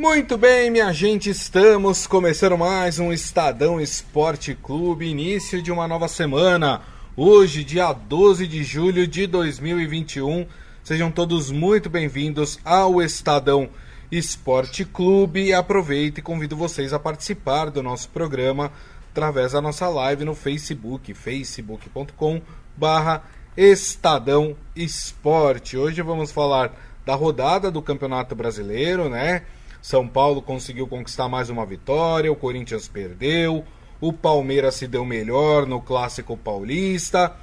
Muito bem, minha gente, estamos começando mais um Estadão Esporte Clube, início de uma nova semana. Hoje, dia 12 de julho de 2021. Sejam todos muito bem-vindos ao Estadão Esporte Clube aproveito e convido vocês a participar do nosso programa através da nossa live no Facebook, facebook.com barra Estadão Esporte. Hoje vamos falar da rodada do Campeonato Brasileiro, né? São Paulo conseguiu conquistar mais uma vitória, o Corinthians perdeu, o Palmeiras se deu melhor no Clássico Paulista.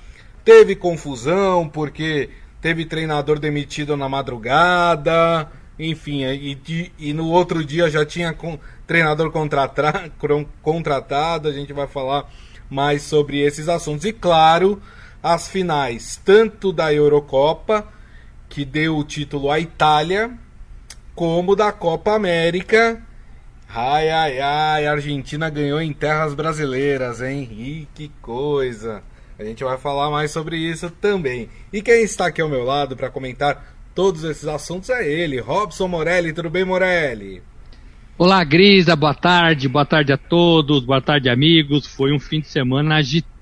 Teve confusão porque teve treinador demitido na madrugada, enfim, e, e no outro dia já tinha com, treinador contratado. A gente vai falar mais sobre esses assuntos. E claro, as finais, tanto da Eurocopa, que deu o título à Itália, como da Copa América. Ai, ai, ai, a Argentina ganhou em terras brasileiras, hein? Que coisa! A gente vai falar mais sobre isso também. E quem está aqui ao meu lado para comentar todos esses assuntos é ele, Robson Morelli. Tudo bem, Morelli? Olá, Grisa, boa tarde, boa tarde a todos, boa tarde, amigos. Foi um fim de semana agitado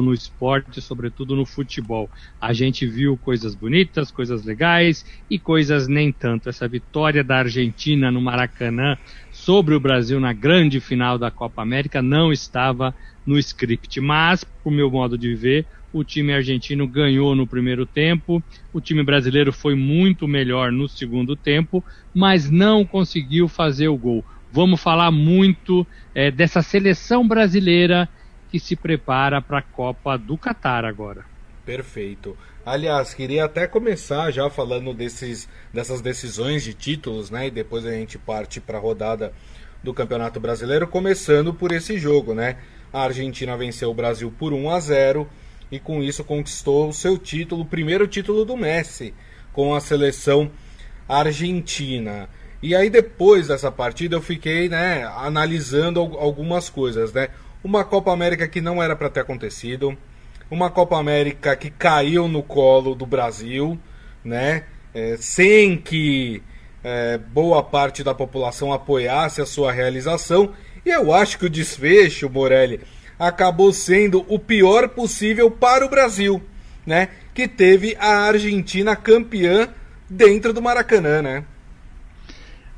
no esporte, sobretudo no futebol. A gente viu coisas bonitas, coisas legais e coisas nem tanto. Essa vitória da Argentina no Maracanã sobre o Brasil na grande final da Copa América não estava no script, mas, por meu modo de ver, o time argentino ganhou no primeiro tempo, o time brasileiro foi muito melhor no segundo tempo, mas não conseguiu fazer o gol. Vamos falar muito é, dessa seleção brasileira que se prepara para a Copa do Catar agora. Perfeito. Aliás, queria até começar já falando desses, dessas decisões de títulos, né? E depois a gente parte para a rodada do Campeonato Brasileiro, começando por esse jogo, né? A Argentina venceu o Brasil por 1 a 0 e com isso conquistou o seu título, o primeiro título do Messi com a seleção argentina. E aí depois dessa partida eu fiquei, né, analisando algumas coisas, né? Uma Copa América que não era para ter acontecido, uma Copa América que caiu no colo do Brasil, né? É, sem que é, boa parte da população apoiasse a sua realização. E eu acho que o desfecho, Morelli, acabou sendo o pior possível para o Brasil, né? Que teve a Argentina campeã dentro do Maracanã, né?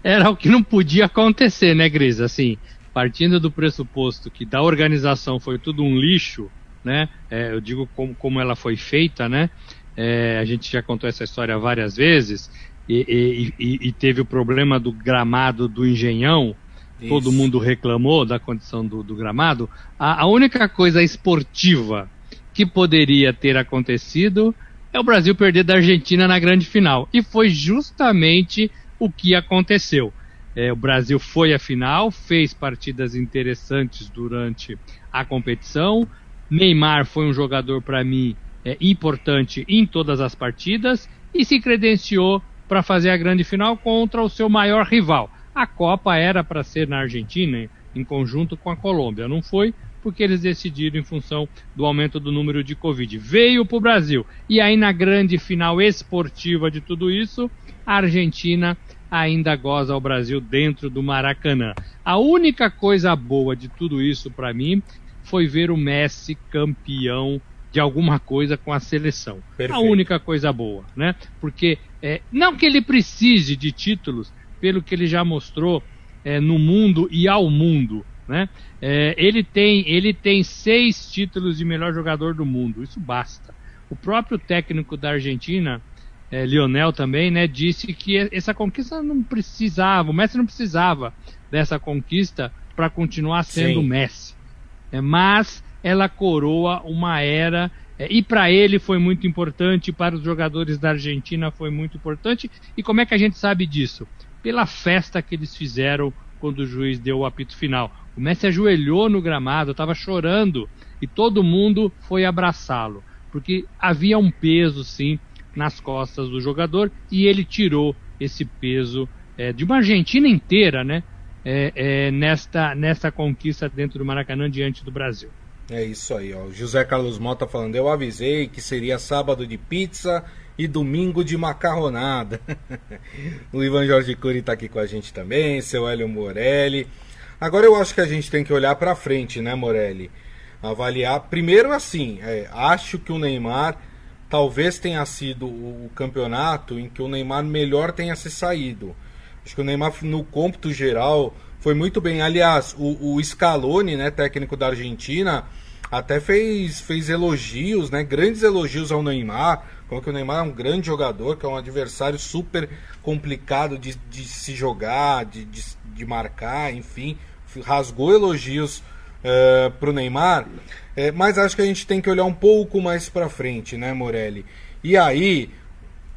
Era o que não podia acontecer, né, Gris? Assim, partindo do pressuposto que da organização foi tudo um lixo, né? É, eu digo como, como ela foi feita, né? É, a gente já contou essa história várias vezes e, e, e, teve o problema do gramado do Engenhão. Isso. Todo mundo reclamou da condição do, do gramado. A, a única coisa esportiva que poderia ter acontecido é o Brasil perder da Argentina na grande final. E foi justamente o que aconteceu. É, o Brasil foi à final, fez partidas interessantes durante a competição. Neymar foi um jogador, para mim, é, importante em todas as partidas e se credenciou para fazer a grande final contra o seu maior rival. A Copa era para ser na Argentina, em conjunto com a Colômbia. Não foi, porque eles decidiram em função do aumento do número de Covid. Veio para o Brasil. E aí, na grande final esportiva de tudo isso, a Argentina ainda goza o Brasil dentro do Maracanã. A única coisa boa de tudo isso para mim foi ver o Messi campeão de alguma coisa com a seleção. Perfeito. A única coisa boa, né? Porque é, não que ele precise de títulos, pelo que ele já mostrou é, no mundo e ao mundo, né? É, ele tem ele tem seis títulos de melhor jogador do mundo, isso basta. O próprio técnico da Argentina é, Lionel também, né, disse que essa conquista não precisava, o Messi não precisava dessa conquista para continuar sendo Sim. Messi. É, mas ela coroa uma era é, e para ele foi muito importante, para os jogadores da Argentina foi muito importante. E como é que a gente sabe disso? Pela festa que eles fizeram quando o juiz deu o apito final. O Messi ajoelhou no gramado, estava chorando e todo mundo foi abraçá-lo, porque havia um peso, sim, nas costas do jogador e ele tirou esse peso é, de uma Argentina inteira, né? É, é, nesta, nesta conquista dentro do Maracanã diante do Brasil. É isso aí, ó. José Carlos Mota falando, eu avisei que seria sábado de pizza e domingo de macarronada. o Ivan Jorge Cury está aqui com a gente também, seu Hélio Morelli. Agora eu acho que a gente tem que olhar para frente, né, Morelli? Avaliar. Primeiro, assim, é, acho que o Neymar talvez tenha sido o campeonato em que o Neymar melhor tenha se saído. Acho que o Neymar, no cômputo geral, foi muito bem. Aliás, o, o Scaloni, né, técnico da Argentina, até fez, fez elogios, né, grandes elogios ao Neymar. Como que o Neymar é um grande jogador, que é um adversário super complicado de, de se jogar, de, de, de marcar, enfim. Rasgou elogios uh, eh, para o Neymar. É, mas acho que a gente tem que olhar um pouco mais para frente, né, Morelli? E aí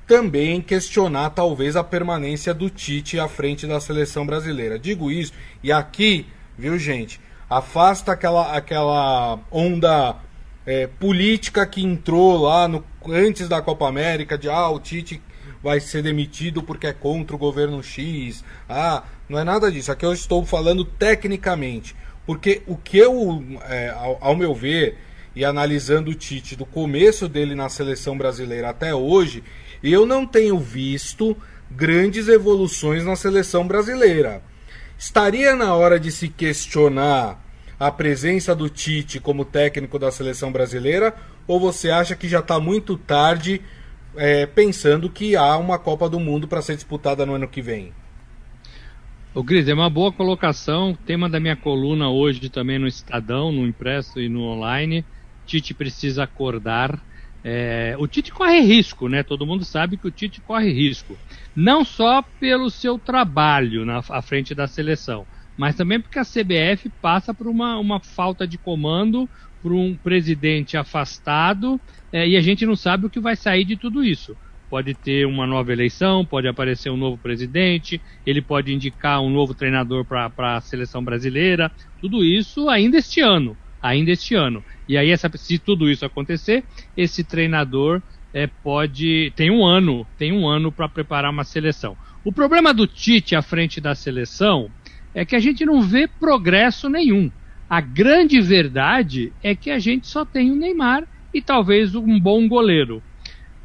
também questionar talvez a permanência do Tite à frente da seleção brasileira. Digo isso e aqui, viu, gente, afasta aquela aquela onda é, política que entrou lá no, antes da Copa América de ah, o Tite vai ser demitido porque é contra o governo X. Ah, não é nada disso. Aqui eu estou falando tecnicamente. Porque o que eu, é, ao, ao, meu ver, e analisando o Tite do começo dele na seleção brasileira até hoje, eu não tenho visto grandes evoluções na seleção brasileira. Estaria na hora de se questionar a presença do Tite como técnico da seleção brasileira? Ou você acha que já está muito tarde é, pensando que há uma Copa do Mundo para ser disputada no ano que vem? O Gris, é uma boa colocação. Tema da minha coluna hoje também no Estadão, no impresso e no online. Tite precisa acordar. É, o Tite corre risco, né? Todo mundo sabe que o Tite corre risco. Não só pelo seu trabalho na à frente da seleção, mas também porque a CBF passa por uma, uma falta de comando, por um presidente afastado, é, e a gente não sabe o que vai sair de tudo isso pode ter uma nova eleição, pode aparecer um novo presidente, ele pode indicar um novo treinador para a seleção brasileira, tudo isso ainda este ano, ainda este ano. E aí, essa, se tudo isso acontecer, esse treinador é, pode tem um ano, tem um ano para preparar uma seleção. O problema do Tite à frente da seleção é que a gente não vê progresso nenhum. A grande verdade é que a gente só tem o Neymar e talvez um bom goleiro.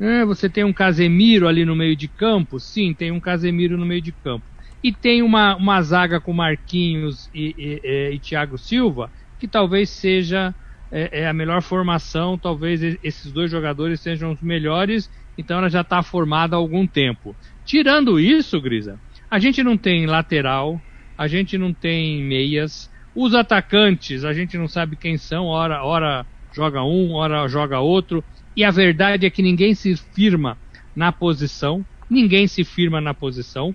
É, você tem um Casemiro ali no meio de campo? Sim, tem um Casemiro no meio de campo. E tem uma, uma zaga com Marquinhos e, e, e, e Thiago Silva, que talvez seja é, é, a melhor formação, talvez esses dois jogadores sejam os melhores, então ela já está formada há algum tempo. Tirando isso, Grisa, a gente não tem lateral, a gente não tem meias, os atacantes a gente não sabe quem são, hora, hora joga um, hora joga outro. E a verdade é que ninguém se firma na posição, ninguém se firma na posição.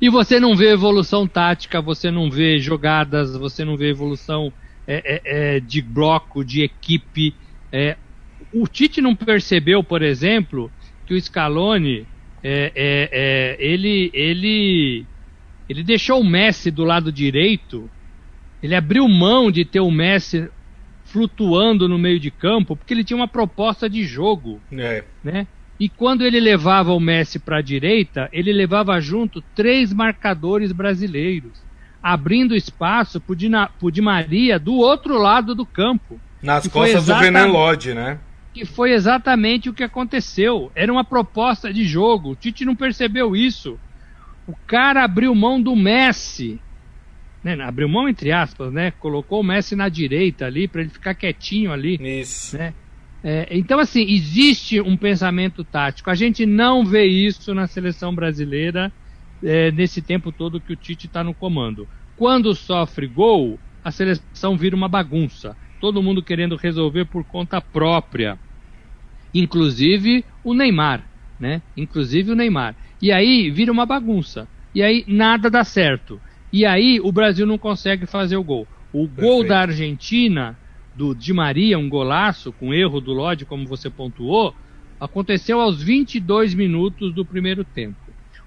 E você não vê evolução tática, você não vê jogadas, você não vê evolução é, é, é, de bloco, de equipe. É. o Tite não percebeu, por exemplo, que o Scaloni é, é, ele, ele, ele deixou o Messi do lado direito, ele abriu mão de ter o Messi flutuando no meio de campo, porque ele tinha uma proposta de jogo. É. Né? E quando ele levava o Messi para a direita, ele levava junto três marcadores brasileiros, abrindo espaço para o Di Maria do outro lado do campo. Nas costas do Renan Lodge, né? Que foi exatamente o que aconteceu. Era uma proposta de jogo. O Tite não percebeu isso. O cara abriu mão do Messi né, abriu mão entre aspas, né? Colocou o Messi na direita ali para ele ficar quietinho ali. Isso. Né? É, então, assim, existe um pensamento tático. A gente não vê isso na seleção brasileira é, nesse tempo todo que o Tite está no comando. Quando sofre gol, a seleção vira uma bagunça. Todo mundo querendo resolver por conta própria. Inclusive o Neymar, né? Inclusive o Neymar. E aí vira uma bagunça. E aí nada dá certo. E aí o Brasil não consegue fazer o gol. O Perfeito. gol da Argentina, do Di Maria, um golaço, com erro do Lodge, como você pontuou, aconteceu aos 22 minutos do primeiro tempo.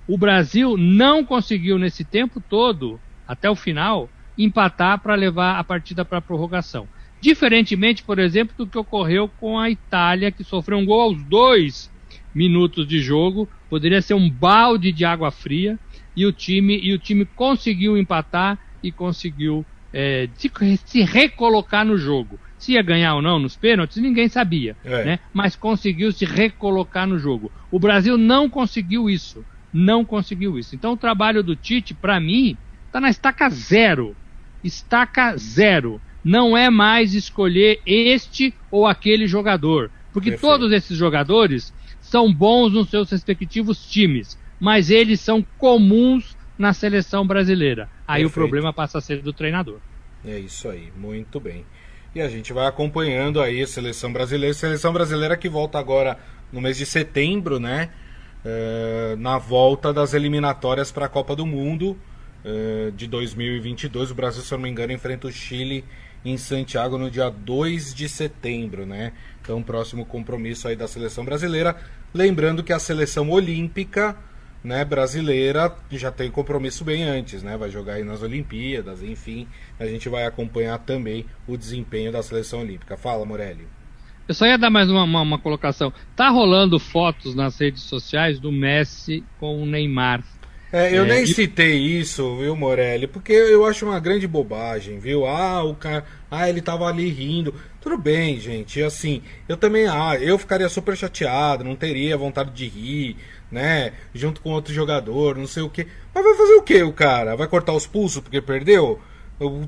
O Brasil não conseguiu nesse tempo todo, até o final, empatar para levar a partida para a prorrogação. Diferentemente, por exemplo, do que ocorreu com a Itália, que sofreu um gol aos dois minutos de jogo, poderia ser um balde de água fria e o time e o time conseguiu empatar e conseguiu é, se, recolocar no jogo. Se ia ganhar ou não nos pênaltis, ninguém sabia, é. né? Mas conseguiu se recolocar no jogo. O Brasil não conseguiu isso, não conseguiu isso. Então o trabalho do Tite, para mim, está na estaca zero, estaca zero. Não é mais escolher este ou aquele jogador, porque Perfeito. todos esses jogadores são bons nos seus respectivos times, mas eles são comuns na seleção brasileira. Aí Perfeito. o problema passa a ser do treinador. É isso aí, muito bem. E a gente vai acompanhando aí a seleção brasileira. Seleção brasileira que volta agora no mês de setembro, né? Uh, na volta das eliminatórias para a Copa do Mundo uh, de 2022. O Brasil, se eu não me engano, enfrenta o Chile em Santiago no dia 2 de setembro, né? Então, próximo compromisso aí da seleção brasileira. Lembrando que a seleção olímpica né, brasileira já tem compromisso bem antes, né? Vai jogar aí nas Olimpíadas, enfim. A gente vai acompanhar também o desempenho da seleção olímpica. Fala, Morelli. Eu só ia dar mais uma, uma, uma colocação. Tá rolando fotos nas redes sociais do Messi com o Neymar. É, eu é, nem e... citei isso, viu, Morelli? Porque eu acho uma grande bobagem, viu? Ah, o cara. Ah, ele tava ali rindo. Tudo bem, gente. Assim, eu também. Ah, eu ficaria super chateado, não teria vontade de rir né? Junto com outro jogador, não sei o que. Mas vai fazer o que o cara? Vai cortar os pulsos porque perdeu?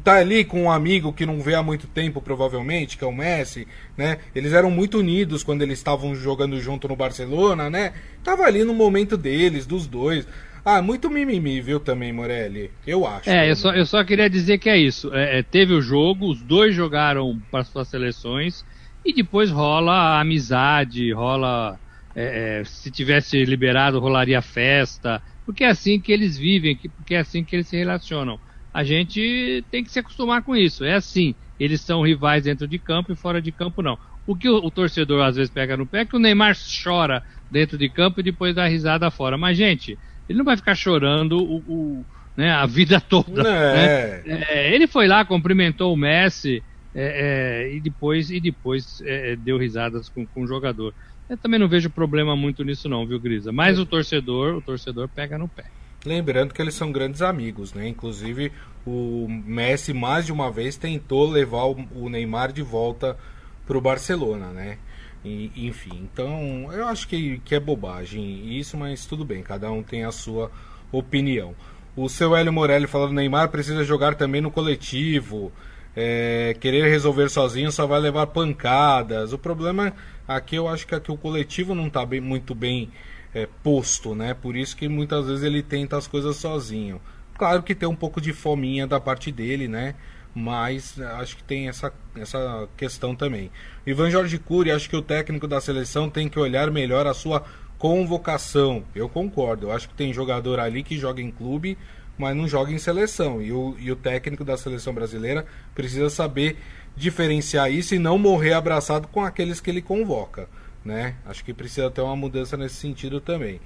Tá ali com um amigo que não vê há muito tempo, provavelmente, que é o Messi, né? Eles eram muito unidos quando eles estavam jogando junto no Barcelona, né? Tava ali no momento deles, dos dois. Ah, muito mimimi, viu, também, Morelli? Eu acho. É, eu só, eu só queria dizer que é isso. É, é, teve o jogo, os dois jogaram para suas seleções e depois rola a amizade, rola é, é, se tivesse liberado rolaria festa, porque é assim que eles vivem, porque é assim que eles se relacionam. A gente tem que se acostumar com isso. É assim. Eles são rivais dentro de campo e fora de campo não. O que o, o torcedor às vezes pega no pé é que o Neymar chora dentro de campo e depois dá risada fora. Mas, gente, ele não vai ficar chorando o, o né, a vida toda. É. Né? É, ele foi lá, cumprimentou o Messi é, é, e depois, e depois é, deu risadas com, com o jogador. Eu também não vejo problema muito nisso não, viu, Grisa? Mas é. o torcedor, o torcedor pega no pé. Lembrando que eles são grandes amigos, né? Inclusive o Messi mais de uma vez tentou levar o Neymar de volta para o Barcelona, né? E, enfim, então eu acho que, que é bobagem isso, mas tudo bem, cada um tem a sua opinião. O seu Hélio Morelli falando Neymar precisa jogar também no coletivo. É, querer resolver sozinho só vai levar pancadas. O problema aqui eu acho que aqui o coletivo não está bem, muito bem é, posto, né? Por isso que muitas vezes ele tenta as coisas sozinho. Claro que tem um pouco de fominha da parte dele, né? Mas acho que tem essa, essa questão também. Ivan Jorge Cury, acho que o técnico da seleção tem que olhar melhor a sua convocação. Eu concordo. Eu acho que tem jogador ali que joga em clube, mas não joga em seleção. E o, e o técnico da seleção brasileira precisa saber diferenciar isso e não morrer abraçado com aqueles que ele convoca. Né? Acho que precisa ter uma mudança nesse sentido também.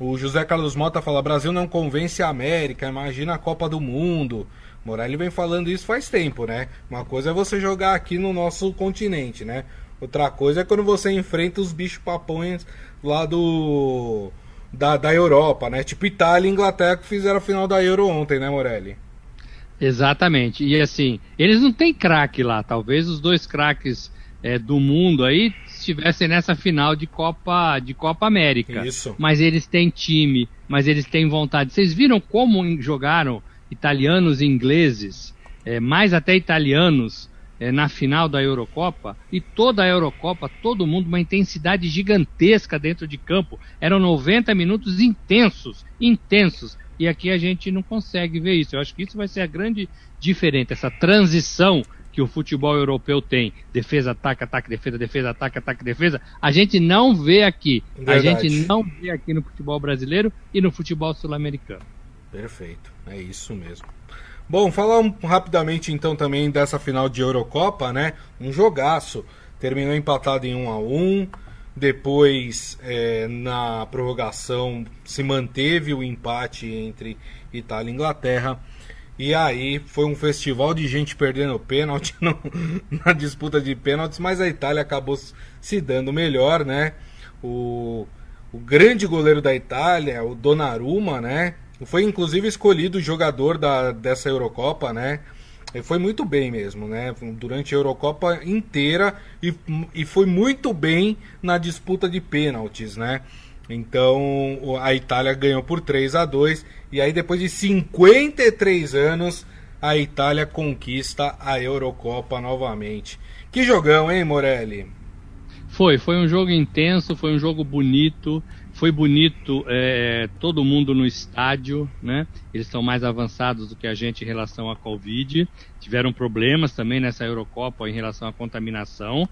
O José Carlos Mota fala: Brasil não convence a América, imagina a Copa do Mundo. Morelli vem falando isso faz tempo, né? Uma coisa é você jogar aqui no nosso continente, né? Outra coisa é quando você enfrenta os bichos papões lá do da, da Europa, né? Tipo Itália e Inglaterra que fizeram a final da Euro ontem, né, Morelli? Exatamente. E assim, eles não têm craque lá. Talvez os dois craques é, do mundo aí estivessem nessa final de Copa de Copa América. Isso. Mas eles têm time, mas eles têm vontade. Vocês viram como jogaram italianos e ingleses, é, mais até italianos, é, na final da Eurocopa e toda a Eurocopa, todo mundo, uma intensidade gigantesca dentro de campo. Eram 90 minutos intensos, intensos. E aqui a gente não consegue ver isso. Eu acho que isso vai ser a grande diferença, essa transição que o futebol europeu tem, defesa, ataque, ataque, defesa, defesa, ataque, ataque, defesa, a gente não vê aqui. Verdade. A gente não vê aqui no futebol brasileiro e no futebol sul-americano. Perfeito, é isso mesmo. Bom, falar um, rapidamente então também dessa final de Eurocopa, né? Um jogaço. Terminou empatado em 1 a 1 depois, é, na prorrogação, se manteve o empate entre Itália e Inglaterra. E aí foi um festival de gente perdendo pênalti no, na disputa de pênaltis, mas a Itália acabou se dando melhor, né? O, o grande goleiro da Itália, o Donnarumma, né? Foi inclusive escolhido jogador da, dessa Eurocopa, né? Foi muito bem mesmo, né? Durante a Eurocopa inteira e, e foi muito bem na disputa de pênaltis, né? Então a Itália ganhou por 3 a 2 e aí depois de 53 anos a Itália conquista a Eurocopa novamente. Que jogão, hein, Morelli? Foi, foi um jogo intenso, foi um jogo bonito, foi bonito é, todo mundo no estádio, né? Eles estão mais avançados do que a gente em relação à Covid. Tiveram problemas também nessa Eurocopa em relação à contaminação.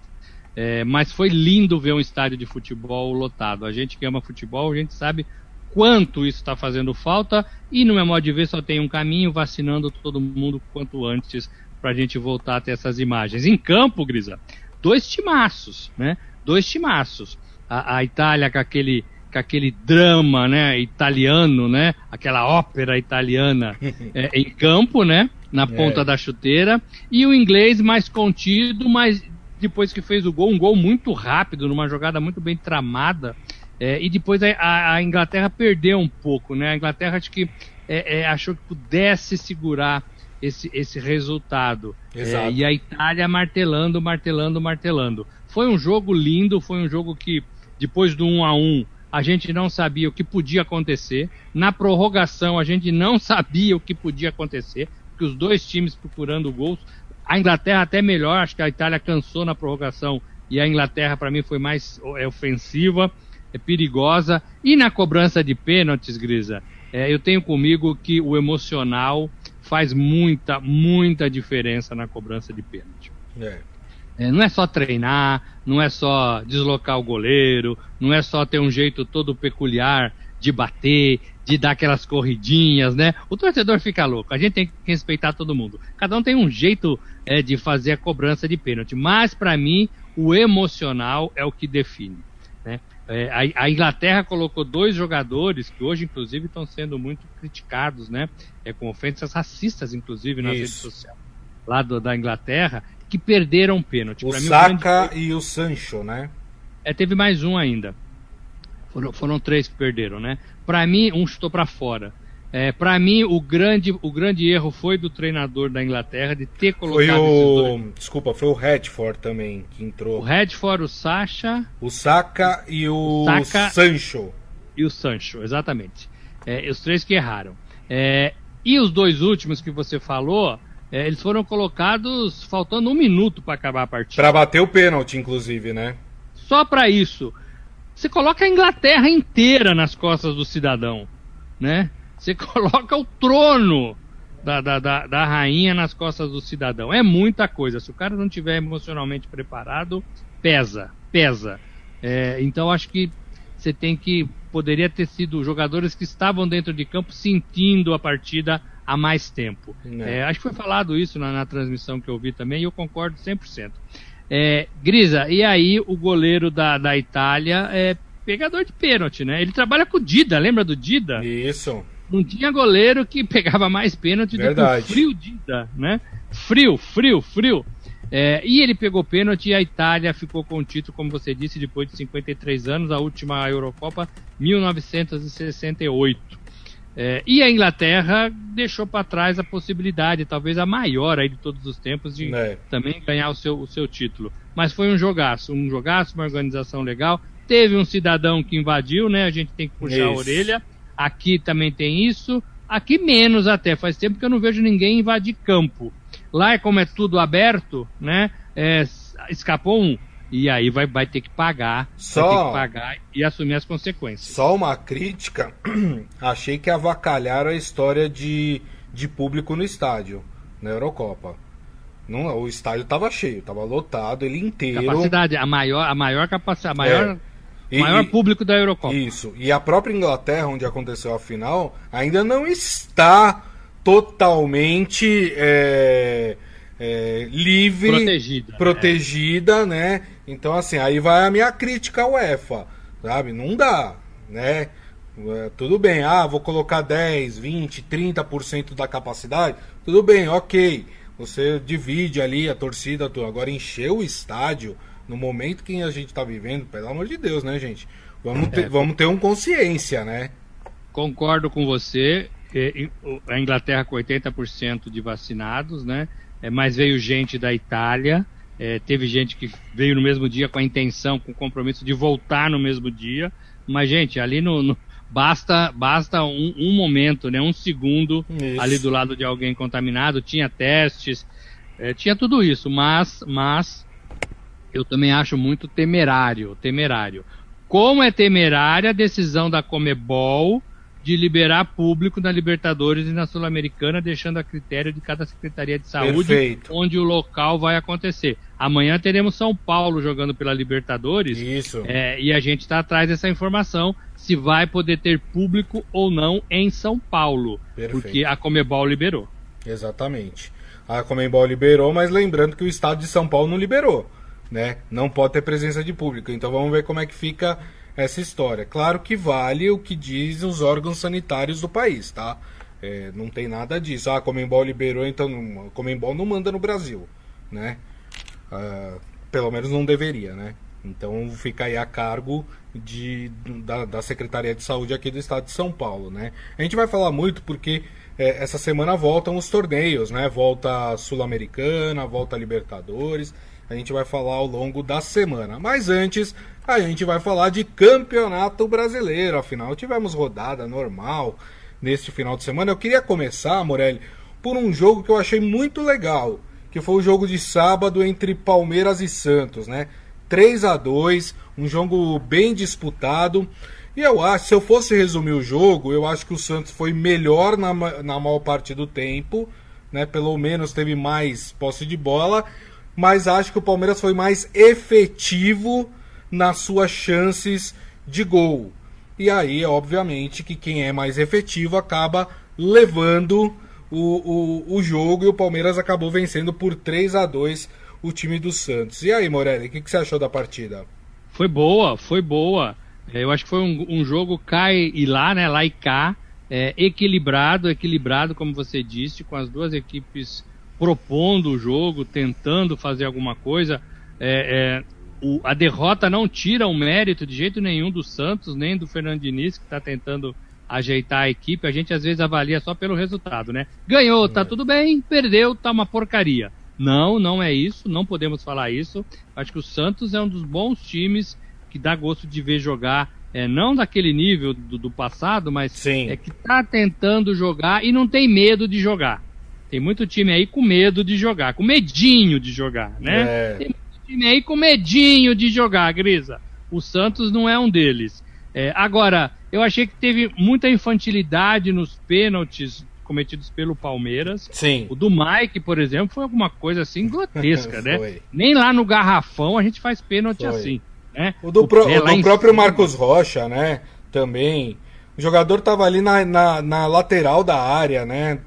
É, mas foi lindo ver um estádio de futebol lotado. A gente que ama futebol, a gente sabe quanto isso está fazendo falta e no meu modo de ver só tem um caminho vacinando todo mundo quanto antes para a gente voltar a ter essas imagens. Em campo, Grisa, dois timaços, né? dois timaços. A, a Itália com aquele, com aquele drama né, italiano, né? Aquela ópera italiana é, em campo, né? Na ponta é. da chuteira. E o inglês mais contido, mas depois que fez o gol, um gol muito rápido, numa jogada muito bem tramada. É, e depois a, a, Inglaterra perdeu um pouco, né? A Inglaterra acho que é, é, achou que pudesse segurar esse, esse resultado. É, e a Itália martelando, martelando, martelando. Foi um jogo lindo, foi um jogo que, depois do 1 a 1 a gente não sabia o que podia acontecer. Na prorrogação, a gente não sabia o que podia acontecer, porque os dois times procurando gols. A Inglaterra até melhor, acho que a Itália cansou na prorrogação e a Inglaterra, para mim, foi mais é, ofensiva, é perigosa. E na cobrança de pênaltis, Grisa, é, eu tenho comigo que o emocional faz muita, muita diferença na cobrança de pênalti. É. É, não é só treinar, não é só deslocar o goleiro, não é só ter um jeito todo peculiar de bater, de dar aquelas corridinhas, né? O torcedor fica louco. A gente tem que respeitar todo mundo. Cada um tem um jeito é, de fazer a cobrança de pênalti. Mas para mim, o emocional é o que define. Né? É, a, a, Inglaterra colocou dois jogadores que hoje, inclusive, estão sendo muito criticados, né? É, com ofensas racistas, inclusive, nas Isso. redes sociais lá do, da Inglaterra, que perderam o pênalti. O pra Saka mim, o e o Sancho, né? É, teve mais um ainda. Foram, foram três que perderam, né? Para mim, um chutou para fora. É, para mim, o grande, o grande erro foi do treinador da Inglaterra de ter colocado foi o... Desculpa, foi o Redford também que entrou. O Redford, o Sacha... O Saka e o, o Saka Sancho. E o Sancho, exatamente. É, os três que erraram. É, e os dois últimos que você falou, é, eles foram colocados faltando um minuto para acabar a partida. Para bater o pênalti, inclusive, né? Só para isso. Você coloca a Inglaterra inteira nas costas do cidadão, né? Você coloca o trono da, da, da, da, rainha nas costas do cidadão. É muita coisa. Se o cara não tiver emocionalmente preparado, pesa, pesa. É, então acho que você tem que poderia ter sido jogadores que estavam dentro de campo sentindo a partida há mais tempo. É. É, acho que foi falado isso na, na, transmissão que eu vi também e eu concordo 100%. É, Grisa, e aí o goleiro da, da Itália é pegador de pênalti, né? Ele trabalha com o Dida, lembra do Dida? Isso. Não tinha goleiro que pegava mais pênalti Verdade. do que o frio Dida, né? Frio, frio, frio. É, e ele pegou pênalti e a Itália ficou com o título, como você disse, depois de 53 anos, a última Eurocopa, 1968. É, e a Inglaterra deixou para trás a possibilidade, talvez a maior aí de todos os tempos, de é. também ganhar o seu, o seu título. Mas foi um jogaço, um jogaço, uma organização legal. Teve um cidadão que invadiu, né? A gente tem que puxar isso. a orelha. Aqui também tem isso. Aqui menos até. Faz tempo que eu não vejo ninguém invadir campo. Lá, é como é tudo aberto, né? É, escapou um. E aí vai, vai ter que pagar, Só... vai ter que pagar e assumir as consequências. Só uma crítica, achei que avacalharam a história de, de público no estádio, na Eurocopa. Não, o estádio estava cheio, estava lotado, ele inteiro. Capacidade, a maior, a maior capacidade, a maior, é. e, maior público da Eurocopa. Isso. E a própria Inglaterra, onde aconteceu a final, ainda não está totalmente é, é, livre, protegida, protegida né? né? Então, assim, aí vai a minha crítica ao EFA, sabe? Não dá, né? É, tudo bem, ah, vou colocar 10, 20, 30% da capacidade, tudo bem, ok. Você divide ali a torcida, agora encher o estádio no momento que a gente está vivendo, pelo amor de Deus, né, gente? Vamos ter, é, vamos ter um consciência, né? Concordo com você. A Inglaterra com 80% de vacinados, né? é, mas veio gente da Itália, é, teve gente que veio no mesmo dia com a intenção, com o compromisso de voltar no mesmo dia. Mas, gente, ali no, no basta, basta um, um, momento, né, um segundo isso. ali do lado de alguém contaminado. Tinha testes, é, tinha tudo isso, mas, mas eu também acho muito temerário, temerário. Como é temerária a decisão da Comebol de liberar público na Libertadores e na Sul-Americana, deixando a critério de cada Secretaria de Saúde Perfeito. onde o local vai acontecer. Amanhã teremos São Paulo jogando pela Libertadores. Isso. É, e a gente está atrás dessa informação se vai poder ter público ou não em São Paulo. Perfeito. Porque a Comebol liberou. Exatamente. A Comebol liberou, mas lembrando que o estado de São Paulo não liberou. Né? Não pode ter presença de público. Então vamos ver como é que fica essa história. Claro que vale o que diz os órgãos sanitários do país, tá? É, não tem nada disso. Ah, a Comembol liberou, então a Comembol não manda no Brasil, né? Ah, pelo menos não deveria, né? Então fica aí a cargo de, da, da, Secretaria de Saúde aqui do Estado de São Paulo, né? A gente vai falar muito porque é, essa semana voltam os torneios, né? Volta Sul-Americana, volta Libertadores. A gente vai falar ao longo da semana. Mas antes, a gente vai falar de Campeonato Brasileiro. Afinal, tivemos rodada normal neste final de semana. Eu queria começar, Morelli, por um jogo que eu achei muito legal, que foi o jogo de sábado entre Palmeiras e Santos, né? 3 a 2 um jogo bem disputado. E eu acho, se eu fosse resumir o jogo, eu acho que o Santos foi melhor na, na maior parte do tempo, né? Pelo menos teve mais posse de bola, mas acho que o Palmeiras foi mais efetivo nas suas chances de gol. E aí, obviamente, que quem é mais efetivo acaba levando o, o, o jogo e o Palmeiras acabou vencendo por 3 a 2 o time do Santos. E aí, Morelli, o que, que, você achou da partida? Foi boa, foi boa. É, eu acho que foi um, um jogo cai e lá, né? Lá e cá. É, equilibrado, equilibrado, como você disse, com as duas equipes propondo o jogo, tentando fazer alguma coisa. É, é, o, a derrota não tira o mérito de jeito nenhum do Santos, nem do Fernando Diniz, que está tentando ajeitar a equipe. A gente às vezes avalia só pelo resultado, né? Ganhou, tá é. tudo bem, perdeu, tá uma porcaria. Não, não é isso, não podemos falar isso. Acho que o Santos é um dos bons times que dá gosto de ver jogar, é, não daquele nível do, do passado, mas Sim. é que tá tentando jogar e não tem medo de jogar. Tem muito time aí com medo de jogar, com medinho de jogar, né? É. Tem muito time aí com medinho de jogar, Grisa. O Santos não é um deles. É, agora, eu achei que teve muita infantilidade nos pênaltis cometidos pelo Palmeiras. Sim. O do Mike, por exemplo, foi alguma coisa assim grotesca, né? Nem lá no garrafão a gente faz pênalti foi. assim. Né? O do, pro, o do próprio cima. Marcos Rocha, né? Também. O jogador tava ali na, na, na lateral da área, né?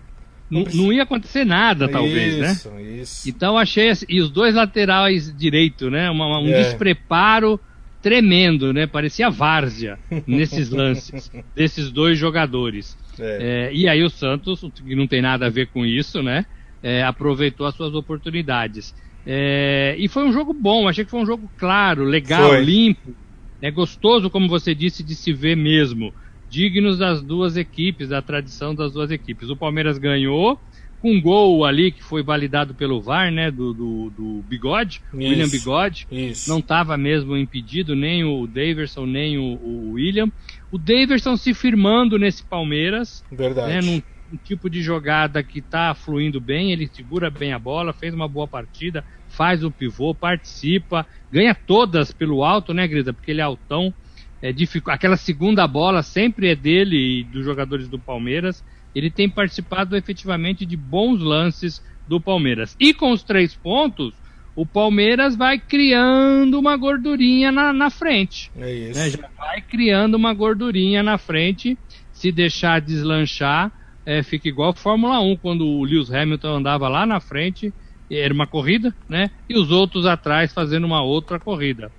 Não, não, ia acontecer nada, talvez, isso, né? Isso. Então achei assim, e os dois laterais direito, né? Uma, um é. despreparo tremendo, né? Parecia várzea nesses lances desses dois jogadores. É. É, e aí o Santos, que não tem nada a ver com isso, né? É, aproveitou as suas oportunidades. É, e foi um jogo bom, achei que foi um jogo claro, legal, foi. limpo. É gostoso, como você disse, de se ver mesmo dignos das duas equipes, da tradição das duas equipes. O Palmeiras ganhou com um gol ali que foi validado pelo VAR, né, do, do, do Bigode, isso, William Bigode. Isso. Não estava mesmo impedido nem o Daverson nem o, o, William. O Daverson se firmando nesse Palmeiras, Verdade. Né, num, um tipo de jogada que está fluindo bem, ele segura bem a bola, fez uma boa partida, faz o pivô, participa, ganha todas pelo alto, né, Grisa? Porque ele é altão é, aquela segunda bola sempre é dele e dos jogadores do Palmeiras. Ele tem participado efetivamente de bons lances do Palmeiras. E com os três pontos, o Palmeiras vai criando uma gordurinha na, na frente. É isso. Né? Já vai criando uma gordurinha na frente. Se deixar deslanchar, é, fica igual a Fórmula 1, quando o Lewis Hamilton andava lá na frente, era uma corrida, né? E os outros atrás fazendo uma outra corrida.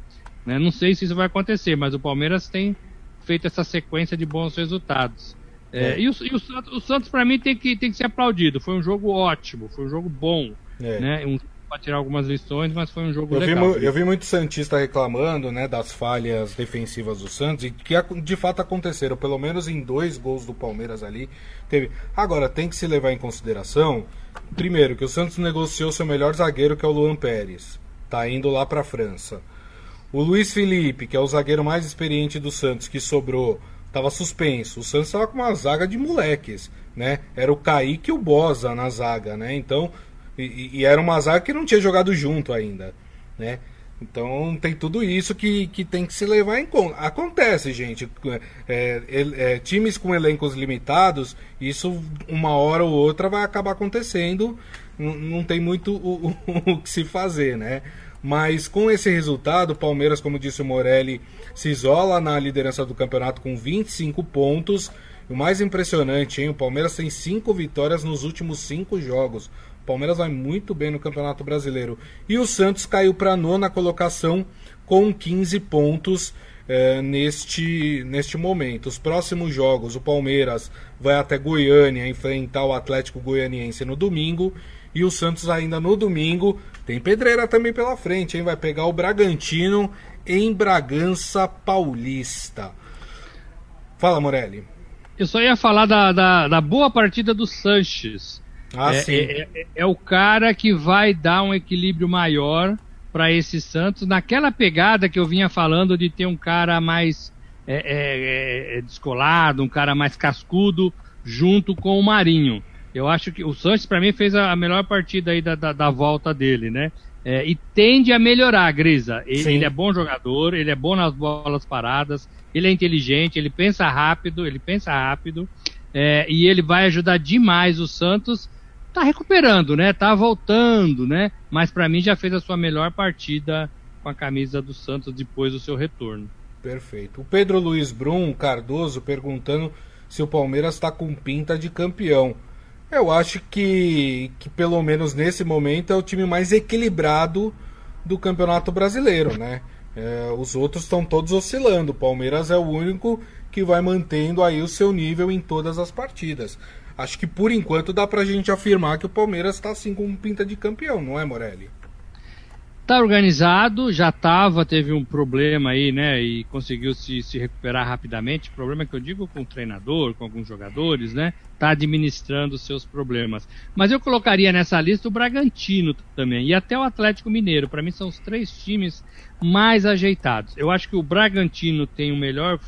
Né? Não sei se isso vai acontecer, mas o Palmeiras tem feito essa sequência de bons resultados. É, é. E, o, e o, o Santos, para mim, tem que, tem que ser aplaudido. Foi um jogo ótimo, foi um jogo bom. É. Né? Um para tirar algumas lições, mas foi um jogo eu legal. Vi, eu vi muito Santista reclamando né, das falhas defensivas do Santos, e que de fato aconteceram, pelo menos em dois gols do Palmeiras ali. Teve. Agora, tem que se levar em consideração, primeiro, que o Santos negociou seu melhor zagueiro, que é o Luan Pérez. Tá indo lá para a França. O Luiz Felipe, que é o zagueiro mais experiente do Santos, que sobrou, estava suspenso. O Santos estava com uma zaga de moleques, né? Era o Kaique e o Bosa na zaga, né? Então, e, e era uma zaga que não tinha jogado junto ainda, né? Então tem tudo isso que, que tem que se levar em conta. Acontece, gente. É, é, é, times com elencos limitados, isso uma hora ou outra vai acabar acontecendo. Não, não tem muito o, o, o, que se fazer, né? Mas com esse resultado, o Palmeiras, como disse o Morelli, se isola na liderança do campeonato com 25 pontos. O mais impressionante, hein? O Palmeiras tem cinco vitórias nos últimos cinco jogos. Palmeiras vai muito bem no Campeonato Brasileiro. E o Santos caiu para nona colocação com 15 pontos é, neste, neste momento. Os próximos jogos, o Palmeiras vai até Goiânia enfrentar o Atlético Goianiense no domingo. E o Santos ainda no domingo tem pedreira também pela frente, hein? Vai pegar o Bragantino em Bragança Paulista. Fala, Morelli. Eu só ia falar da, da, da boa partida do Sanches. Ah, é, é, é, é, o cara que vai dar um equilíbrio maior para esse Santos, naquela pegada que eu vinha falando de ter um cara mais é, é, é, descolado, um cara mais cascudo, junto com o Marinho. Eu acho que o Santos, para mim, fez a, melhor partida aí da, da, da volta dele, né? e tende a melhorar, Grisa. Ele, ele, é bom jogador, ele é bom nas bolas paradas, ele é inteligente, ele pensa rápido, ele pensa rápido, e ele vai ajudar demais o Santos tá recuperando, né? Tá voltando, né? Mas para mim já fez a sua melhor partida com a camisa do Santos depois do seu retorno. Perfeito. O Pedro Luiz Brum Cardoso perguntando se o Palmeiras está com pinta de campeão. Eu acho que, que pelo menos nesse momento é o time mais equilibrado do Campeonato Brasileiro, né? É, os outros estão todos oscilando. O Palmeiras é o único que vai mantendo aí o seu nível em todas as partidas acho que por enquanto dá pra gente afirmar que o Palmeiras tá assim com pinta de campeão, não é, Morelli? Tá organizado, já tava, teve um problema aí, né? E conseguiu se, se recuperar rapidamente. Problema que eu digo com o treinador, com alguns jogadores, né? Tá administrando seus problemas. Mas eu colocaria nessa lista o Bragantino também. E até o Atlético Mineiro. Para mim são os três times mais ajeitados. Eu acho que o Bragantino tem o melhor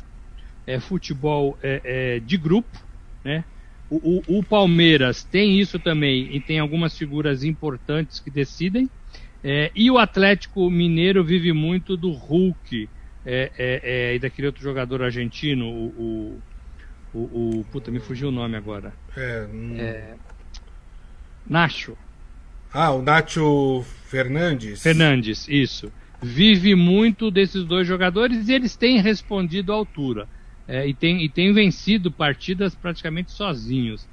é, futebol é, é, de grupo, né? O, o, o, Palmeiras tem isso também e tem algumas figuras importantes que decidem. É, e o Atlético Mineiro vive muito do Hulk é, é, é e daquele outro jogador argentino, o, o, o, Puta, me fugiu o nome agora. É, hum... É, Nacho. Ah, o Nacho Fernandes. Fernandes, isso. Vive muito desses dois jogadores e eles têm respondido à altura é, e, tem, e tem vencido partidas praticamente sozinhos.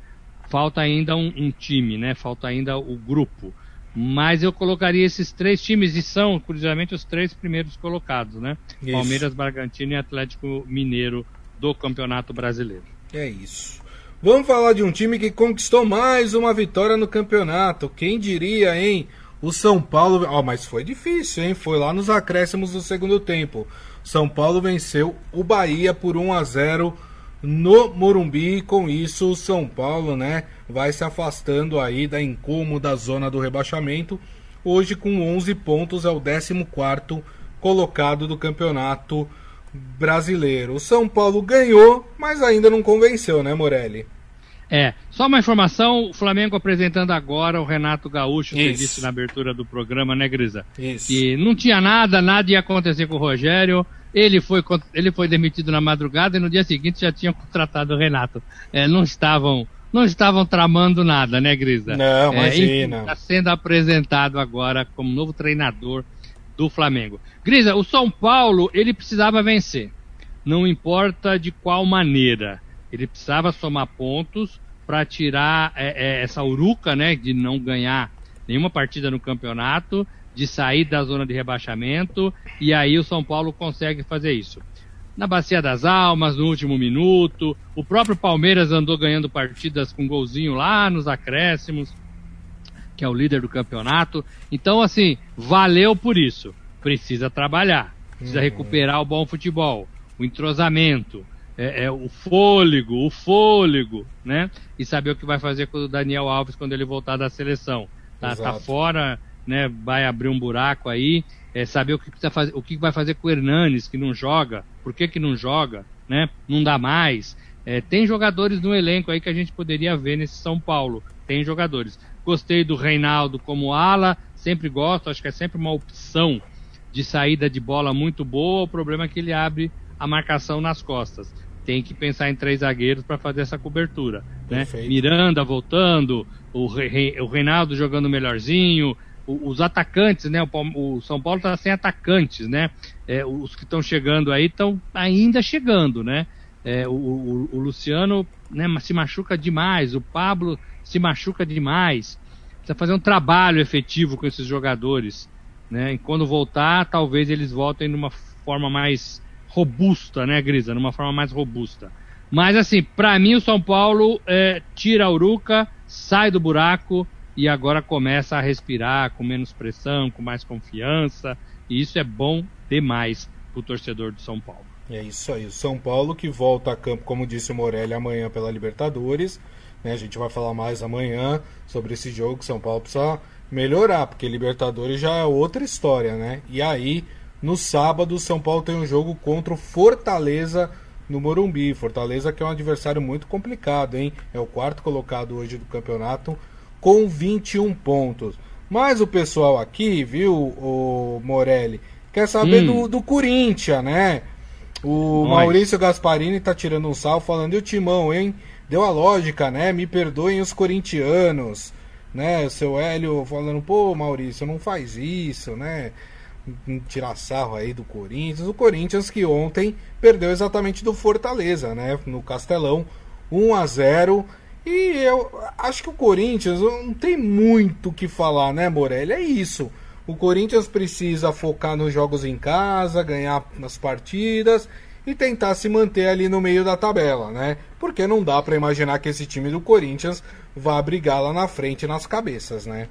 Falta ainda um, um, time, né? Falta ainda o grupo. Mas eu colocaria esses três times, e são, curiosamente, os três primeiros colocados, né? Isso. Palmeiras, Bragantino e Atlético Mineiro do Campeonato Brasileiro. É isso. Vamos falar de um time que conquistou mais uma vitória no campeonato. Quem diria, hein? O São Paulo. Ó, oh, mas foi difícil, hein? Foi lá nos acréscimos do segundo tempo. São Paulo venceu o Bahia por 1 a 0 no Morumbi. Com isso, o São Paulo, né, vai se afastando aí da incômoda zona do rebaixamento. Hoje, com 11 pontos, é o 14 colocado do campeonato brasileiro. O São Paulo ganhou, mas ainda não convenceu, né, Morelli? É, só uma informação, o Flamengo apresentando agora o Renato Gaúcho, que disse na abertura do programa, né, Grisa? Isso. E não tinha nada, nada ia acontecer com o Rogério, ele foi, ele foi demitido na madrugada e no dia seguinte já tinham contratado o Renato. É, não estavam não estavam tramando nada, né, Grisa? Não, é, imagina. Está sendo apresentado agora como novo treinador do Flamengo. Grisa, o São Paulo, ele precisava vencer. Não importa de qual maneira. Ele precisava somar pontos para tirar é, é, essa uruca, né, de não ganhar nenhuma partida no campeonato, de sair da zona de rebaixamento, e aí o São Paulo consegue fazer isso. Na Bacia das Almas, no último minuto, o próprio Palmeiras andou ganhando partidas com golzinho lá nos acréscimos. que é o líder do campeonato. Então, assim, valeu por isso. Precisa trabalhar, precisa uhum. recuperar o bom futebol, o entrosamento, é, é, o fôlego, o fôlego, né? E saber o que vai fazer com o Daniel Alves quando ele voltar da seleção. Tá, tá fora, né? Vai abrir um buraco aí. É, saber o que, precisa fazer, o que vai fazer com o Hernanes, que não joga, por que, que não joga, né? Não dá mais. É, tem jogadores no elenco aí que a gente poderia ver nesse São Paulo. Tem jogadores. Gostei do Reinaldo como ala, sempre gosto, acho que é sempre uma opção de saída de bola muito boa. O problema é que ele abre a marcação nas costas. Tem que pensar em três zagueiros para fazer essa cobertura. Né? Miranda voltando, o, o Reinaldo jogando melhorzinho, os atacantes, né? O, São Paulo está sem atacantes, né? É, os que estão chegando aí estão ainda chegando, né? É, o, o, o, Luciano né, se machuca demais, o Pablo se machuca demais. Precisa fazer um trabalho efetivo com esses jogadores. Né? E quando voltar, talvez eles voltem numa forma mais robusta, né, Grisa? Numa forma mais robusta. Mas assim, para mim o São Paulo é, tira a Uruca, sai do buraco e agora começa a respirar com menos pressão, com mais confiança. E isso é bom demais pro torcedor do São Paulo. É isso aí. O São Paulo que volta a campo, como disse o Morelli, amanhã pela Libertadores. Né? A gente vai falar mais amanhã sobre esse jogo. São Paulo precisa melhorar, porque Libertadores já é outra história, né? E aí, no sábado, São Paulo tem um jogo contra o Fortaleza no Morumbi. Fortaleza que é um adversário muito complicado, hein? É o quarto colocado hoje do campeonato com 21 pontos. Mas o pessoal aqui, viu, o Morelli, quer saber hum. do, do Corinthians, né? O Nós. Maurício Gasparini tá tirando um sal falando, e o Timão, hein? deu a lógica, né? Me perdoem os corintianos, né? O seu Hélio falando, pô, Maurício, não faz isso, né? Tirar sarro aí do Corinthians. O Corinthians que ontem perdeu exatamente do Fortaleza, né? No Castelão, 1 a 0 E eu acho que o Corinthians não tem muito o que falar, né, Morelli? É isso. O Corinthians precisa focar nos jogos em casa, ganhar nas partidas e tentar se manter ali no meio da tabela, né? Porque não dá para imaginar que esse time do Corinthians vá brigar lá na frente nas cabeças, né?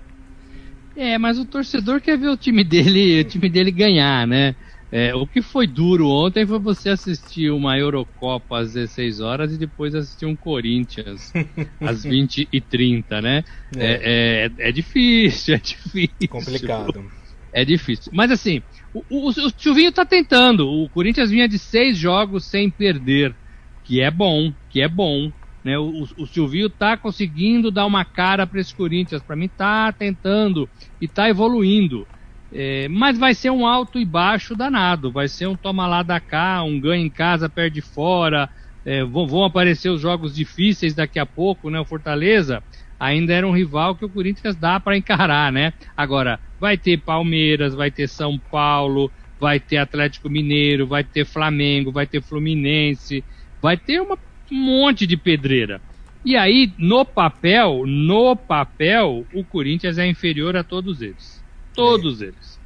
É, mas o torcedor quer ver o time dele, o time dele ganhar, né? É, o que foi duro ontem foi você assistir uma Eurocopa às 16 horas e depois assistir um Corinthians às 20 e 30, né? É. É, é, é difícil, é difícil. Complicado. É difícil. Mas assim, o, o, o Silvinho tá tentando. O Corinthians vinha de seis jogos sem perder, que é bom, que é bom. Né? O, o Silvinho tá conseguindo dar uma cara para esse Corinthians. Para mim tá tentando e tá evoluindo. É, mas vai ser um alto e baixo danado. Vai ser um toma lá da cá, um ganho em casa, perde fora. É, vão, vão, aparecer os jogos difíceis daqui a pouco, né? O Fortaleza ainda era um rival que o Corinthians dá para encarar, né? Agora, vai ter Palmeiras, vai ter São Paulo, vai ter Atlético Mineiro, vai ter Flamengo, vai ter Fluminense, vai ter uma, um monte de pedreira. E aí, no papel, no papel, o Corinthians é inferior a todos eles. Todos é. eles.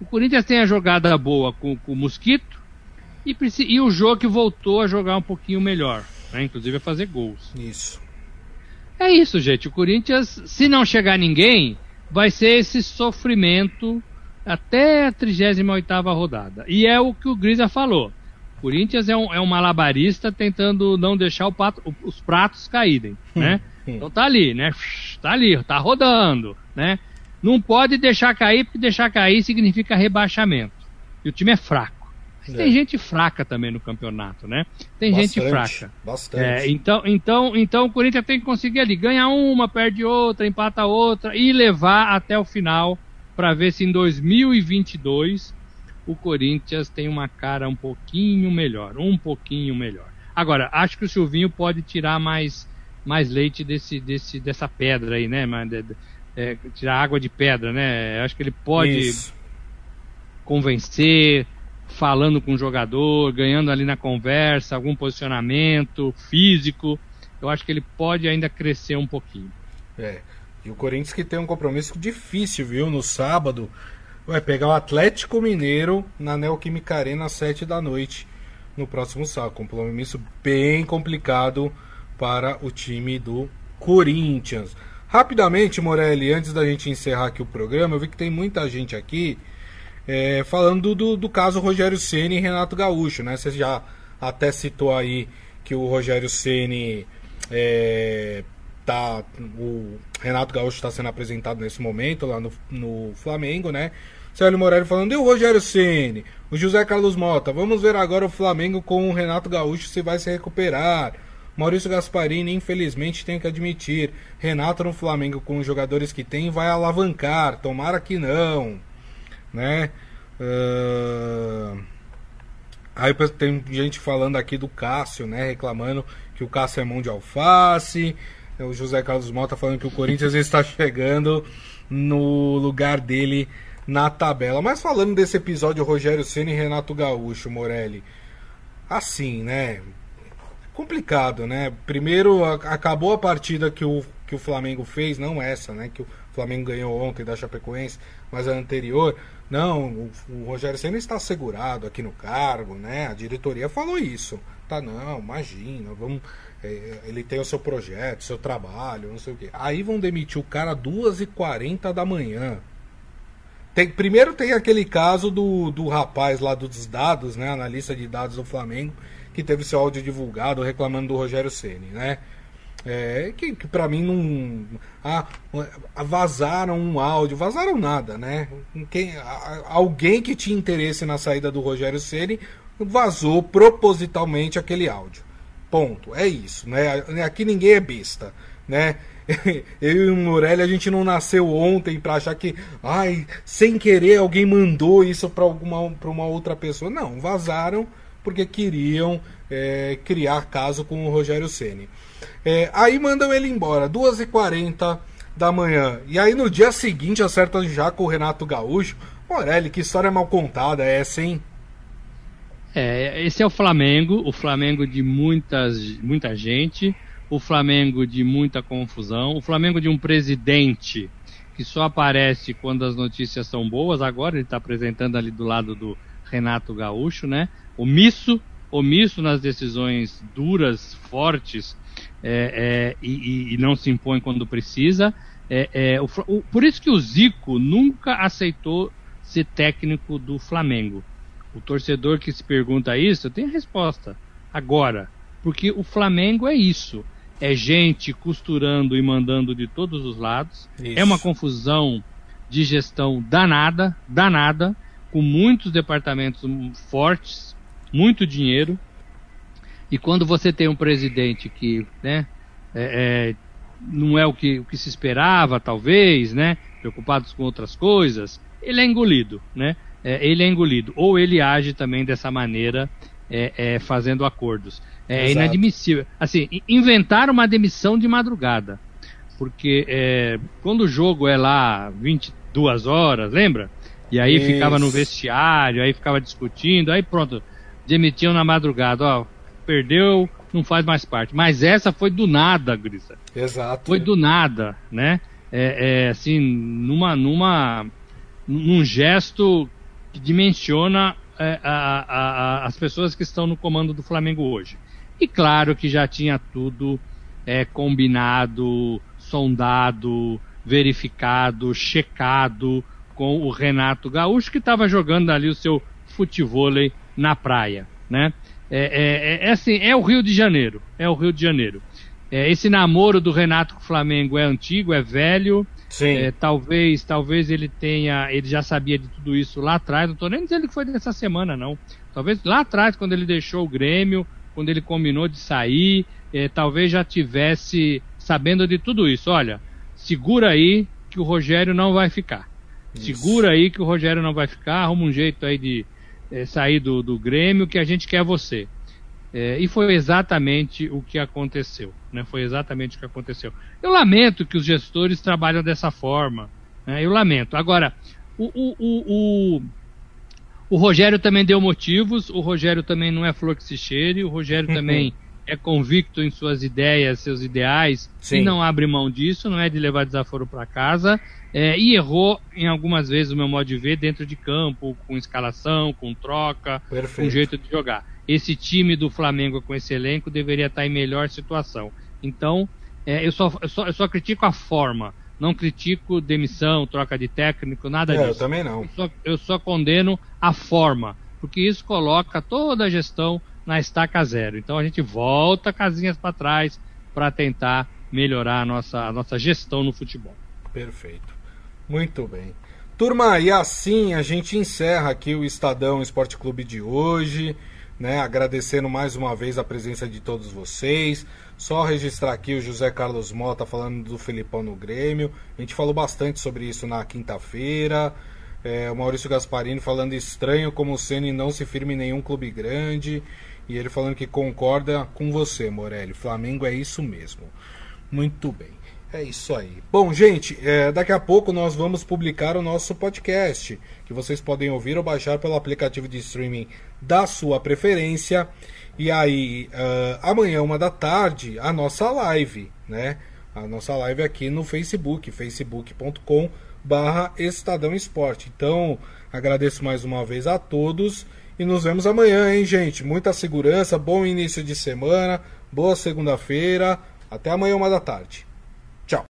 O Corinthians tem a jogada boa com, com o Mosquito e, e o jogo que voltou a jogar um pouquinho melhor, né? inclusive a fazer gols. Isso. É isso, gente. O Corinthians, se não chegar ninguém, vai ser esse sofrimento até a 38 rodada. E é o que o Grisa falou. O Corinthians é um, é um malabarista tentando não deixar pato, os pratos caírem, né? Então tá ali, né? Tá ali, tá rodando, né? Não pode deixar cair, porque deixar cair significa rebaixamento. E o time é fraco. É. Tem gente fraca também no campeonato, né? Tem bastante, gente fraca. Bastante. É, então, então, então o Corinthians tem que conseguir ali, ganha uma, perde outra, empata outra e levar até o final para ver se em 2022 o Corinthians tem uma cara um pouquinho melhor, um pouquinho melhor. Agora, acho que o Silvinho pode tirar mais, mais leite desse, desse, dessa pedra aí, né? É, tirar água de pedra, né? Acho que ele pode Isso. convencer, falando com o jogador, ganhando ali na conversa, algum posicionamento físico. Eu acho que ele pode ainda crescer um pouquinho. É. E o Corinthians que tem um compromisso difícil, viu? No sábado, vai pegar o Atlético Mineiro na Neoquímica Arena às 7 da noite no próximo sábado. Compromisso bem complicado para o time do Corinthians. Rapidamente, Morelli, antes da gente encerrar aqui o programa, eu vi que tem muita gente aqui é, falando do, do caso Rogério Ceni e Renato Gaúcho, né? Você já até citou aí que o Rogério Ceni é, tá, o Renato Gaúcho está sendo apresentado nesse momento lá no, no Flamengo, né? Célio Morelli falando, e o Rogério Ceni, o José Carlos Mota, vamos ver agora o Flamengo com o Renato Gaúcho se vai se recuperar. Maurício Gasparini, infelizmente, tem que admitir, Renato no Flamengo com os jogadores que tem vai alavancar, tomara que não, né? Uh... Aí tem gente falando aqui do Cássio, né? Reclamando que o Cássio é mão de alface. O José Carlos Mota falando que o Corinthians está chegando no lugar dele na tabela. Mas falando desse episódio Rogério Ceni e Renato Gaúcho, Morelli, assim, né? Complicado, né? Primeiro acabou a partida que o, que o Flamengo fez, não essa, né? Que o Flamengo ganhou ontem da Chapecoense, mas a anterior. Não, o, o Rogério Ceni está assegurado aqui no cargo, né? A diretoria falou isso. Tá, não, imagina, vamos. É, ele tem o seu projeto, seu trabalho, não sei o quê. Aí vão demitir o cara às 2h40 da manhã. Tem, primeiro tem aquele caso do, do rapaz lá dos dados, né? Analista de dados do Flamengo, que teve seu áudio divulgado reclamando do Rogério Ceni, né? É, que, que para mim não. Ah, vazaram um áudio, vazaram nada, né? Quem, alguém que tinha interesse na saída do Rogério Ceni vazou propositalmente aquele áudio. Ponto. É isso, né? Aqui ninguém é besta, né? eu e o Morelli, a gente não nasceu ontem para achar que, ai, sem querer alguém mandou isso para alguma pra uma outra pessoa. Não, vazaram porque queriam é, criar caso com o Rogério Ceni. É, aí mandam ele embora, 2h40 da manhã. E aí no dia seguinte acertam já com o Renato Gaúcho. Morelli, que história mal contada é essa, hein? É, esse é o Flamengo, o Flamengo de muitas, muita gente o Flamengo de muita confusão, o Flamengo de um presidente que só aparece quando as notícias são boas. Agora ele está apresentando ali do lado do Renato Gaúcho, né? Omisso, omisso nas decisões duras, fortes é, é, e, e, não se impõe quando precisa. É, é, o, o, por isso que o Zico nunca aceitou ser técnico do Flamengo. O torcedor que se pergunta isso tem a resposta agora, porque o Flamengo é isso é gente costurando e mandando de todos os lados. Isso. É uma confusão de gestão danada, danada, com muitos departamentos fortes, muito dinheiro. E quando você tem um presidente que, né, é, é, não é o que, o que se esperava, talvez, né, preocupados com outras coisas, ele é engolido, né? É, ele é engolido. Ou ele age também dessa maneira, é, é, fazendo acordos. É Exato. inadmissível. Assim, inventaram uma demissão de madrugada. Porque é, quando o jogo é lá 22 horas, lembra? E aí Isso. ficava no vestiário, aí ficava discutindo, aí pronto, demitiam na madrugada, ó, perdeu, não faz mais parte. Mas essa foi do nada, Grisa. Exato. Foi do nada, né? É, é, assim, numa, numa, num gesto que dimensiona é, a, a, a, as pessoas que estão no comando do Flamengo hoje. E claro que já tinha tudo é, combinado, sondado, verificado, checado com o Renato Gaúcho, que estava jogando ali o seu futevôlei na praia, né? É, é, é, assim, é o Rio de Janeiro, é o Rio de Janeiro. É, esse namoro do Renato com o Flamengo é antigo, é velho. Sim. É, talvez, talvez ele tenha, ele já sabia de tudo isso lá atrás. Não estou nem dizendo que foi dessa semana, não. Talvez lá atrás, quando ele deixou o Grêmio, quando ele combinou de sair, eh, talvez já tivesse sabendo de tudo isso. Olha, segura aí que o Rogério não vai ficar. Isso. Segura aí que o Rogério não vai ficar, arruma um jeito aí de eh, sair do, do Grêmio que a gente quer você. Eh, e foi exatamente o que aconteceu. Né? Foi exatamente o que aconteceu. Eu lamento que os gestores trabalham dessa forma. Né? Eu lamento. Agora, o, o, o, o Rogério também deu motivos, o Rogério também não é flor que se cheire, o Rogério uhum. também é convicto em suas ideias, seus ideais, Sim. e não abre mão disso, não é de levar desaforo para casa, é, e errou em algumas vezes o meu modo de ver dentro de campo, com escalação, com troca, Perfeito. com jeito de jogar. Esse time do Flamengo com esse elenco deveria estar em melhor situação. Então, é, eu, só, eu, só, eu só critico a forma. Não critico demissão, troca de técnico, nada é, disso. Eu também não. Eu só, eu só condeno a forma, porque isso coloca toda a gestão na estaca zero. Então a gente volta casinhas para trás para tentar melhorar a nossa, a nossa gestão no futebol. Perfeito. Muito bem. Turma, e assim a gente encerra aqui o Estadão Esporte Clube de hoje, né? Agradecendo mais uma vez a presença de todos vocês. Só registrar aqui o José Carlos Mota falando do Felipão no Grêmio. A gente falou bastante sobre isso na quinta-feira. É, o Maurício Gasparini falando estranho como o Ceni não se firma em nenhum clube grande. E ele falando que concorda com você, Morelli. Flamengo é isso mesmo. Muito bem. É isso aí. Bom, gente, é, daqui a pouco nós vamos publicar o nosso podcast, que vocês podem ouvir ou baixar pelo aplicativo de streaming da sua preferência. E aí, uh, amanhã, uma da tarde, a nossa live, né? A nossa live aqui no Facebook, facebook.com barra Estadão Esporte. Então, agradeço mais uma vez a todos e nos vemos amanhã, hein, gente? Muita segurança, bom início de semana, boa segunda-feira. Até amanhã, uma da tarde.